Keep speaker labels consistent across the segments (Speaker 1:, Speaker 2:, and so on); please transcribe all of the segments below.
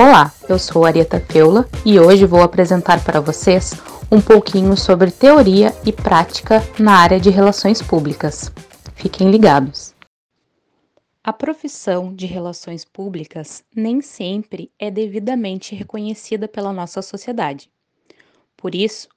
Speaker 1: Olá, eu sou Arieta Feula e hoje vou apresentar para vocês um pouquinho sobre teoria e prática na área de relações públicas. Fiquem ligados. A profissão de relações públicas nem sempre é devidamente reconhecida pela nossa sociedade. Por isso,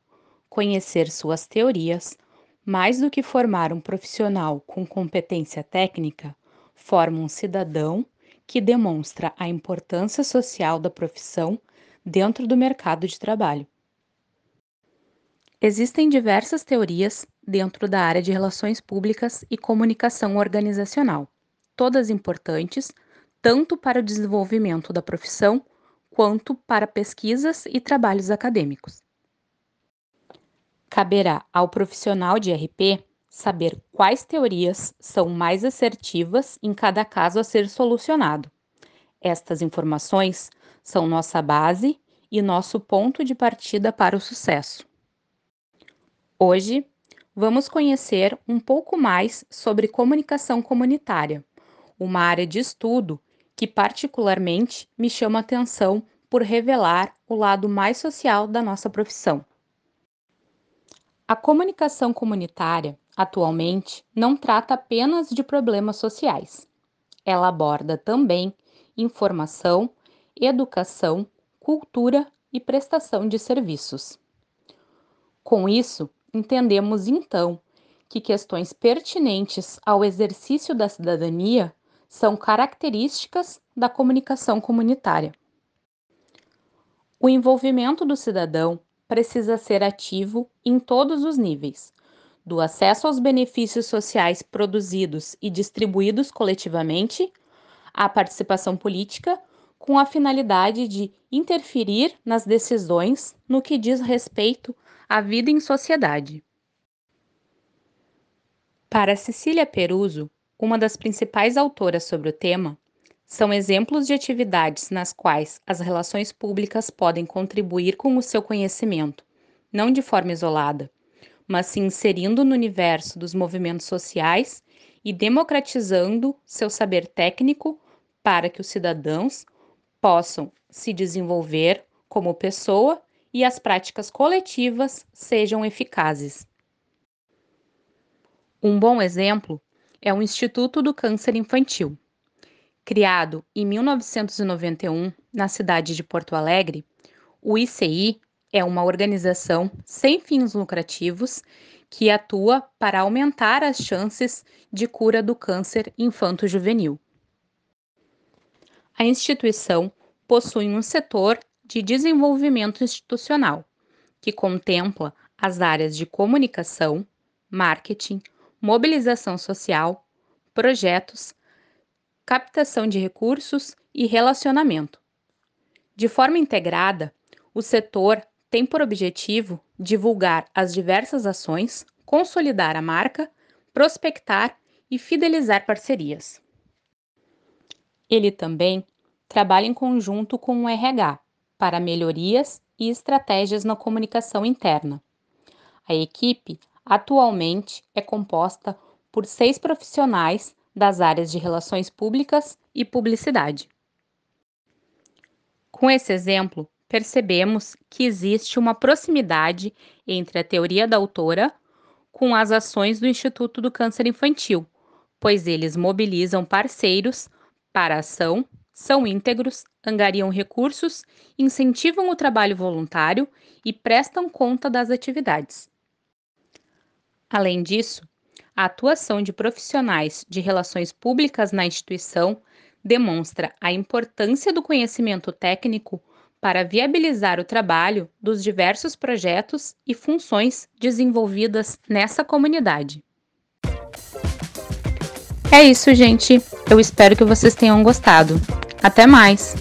Speaker 1: conhecer suas teorias, mais do que formar um profissional com competência técnica, forma um cidadão que demonstra a importância social da profissão dentro do mercado de trabalho. Existem diversas teorias dentro da área de relações públicas e comunicação organizacional, todas importantes tanto para o desenvolvimento da profissão quanto para pesquisas e trabalhos acadêmicos. Caberá ao profissional de RP saber quais teorias são mais assertivas em cada caso a ser solucionado. Estas informações são nossa base e nosso ponto de partida para o sucesso. Hoje, vamos conhecer um pouco mais sobre comunicação comunitária, uma área de estudo que particularmente me chama a atenção por revelar o lado mais social da nossa profissão. A comunicação comunitária atualmente não trata apenas de problemas sociais. Ela aborda também informação, educação, cultura e prestação de serviços. Com isso, entendemos então que questões pertinentes ao exercício da cidadania são características da comunicação comunitária. O envolvimento do cidadão precisa ser ativo em todos os níveis, do acesso aos benefícios sociais produzidos e distribuídos coletivamente, à participação política, com a finalidade de interferir nas decisões no que diz respeito à vida em sociedade. Para Cecília Peruso, uma das principais autoras sobre o tema, são exemplos de atividades nas quais as relações públicas podem contribuir com o seu conhecimento, não de forma isolada, mas se inserindo no universo dos movimentos sociais e democratizando seu saber técnico para que os cidadãos possam se desenvolver como pessoa e as práticas coletivas sejam eficazes. Um bom exemplo é o Instituto do Câncer Infantil. Criado em 1991 na cidade de Porto Alegre, o ICI é uma organização sem fins lucrativos que atua para aumentar as chances de cura do câncer infanto-juvenil. A instituição possui um setor de desenvolvimento institucional, que contempla as áreas de comunicação, marketing, mobilização social, projetos, captação de recursos e relacionamento. De forma integrada, o setor tem por objetivo divulgar as diversas ações, consolidar a marca, prospectar e fidelizar parcerias. Ele também trabalha em conjunto com o RH para melhorias e estratégias na comunicação interna. A equipe atualmente é composta por seis profissionais das áreas de relações públicas e publicidade. Com esse exemplo, percebemos que existe uma proximidade entre a teoria da autora com as ações do Instituto do Câncer Infantil, pois eles mobilizam parceiros para a ação, são íntegros, angariam recursos, incentivam o trabalho voluntário e prestam conta das atividades. Além disso, a atuação de profissionais de relações públicas na instituição demonstra a importância do conhecimento técnico para viabilizar o trabalho dos diversos projetos e funções desenvolvidas nessa comunidade. É isso, gente. Eu espero que vocês tenham gostado. Até mais!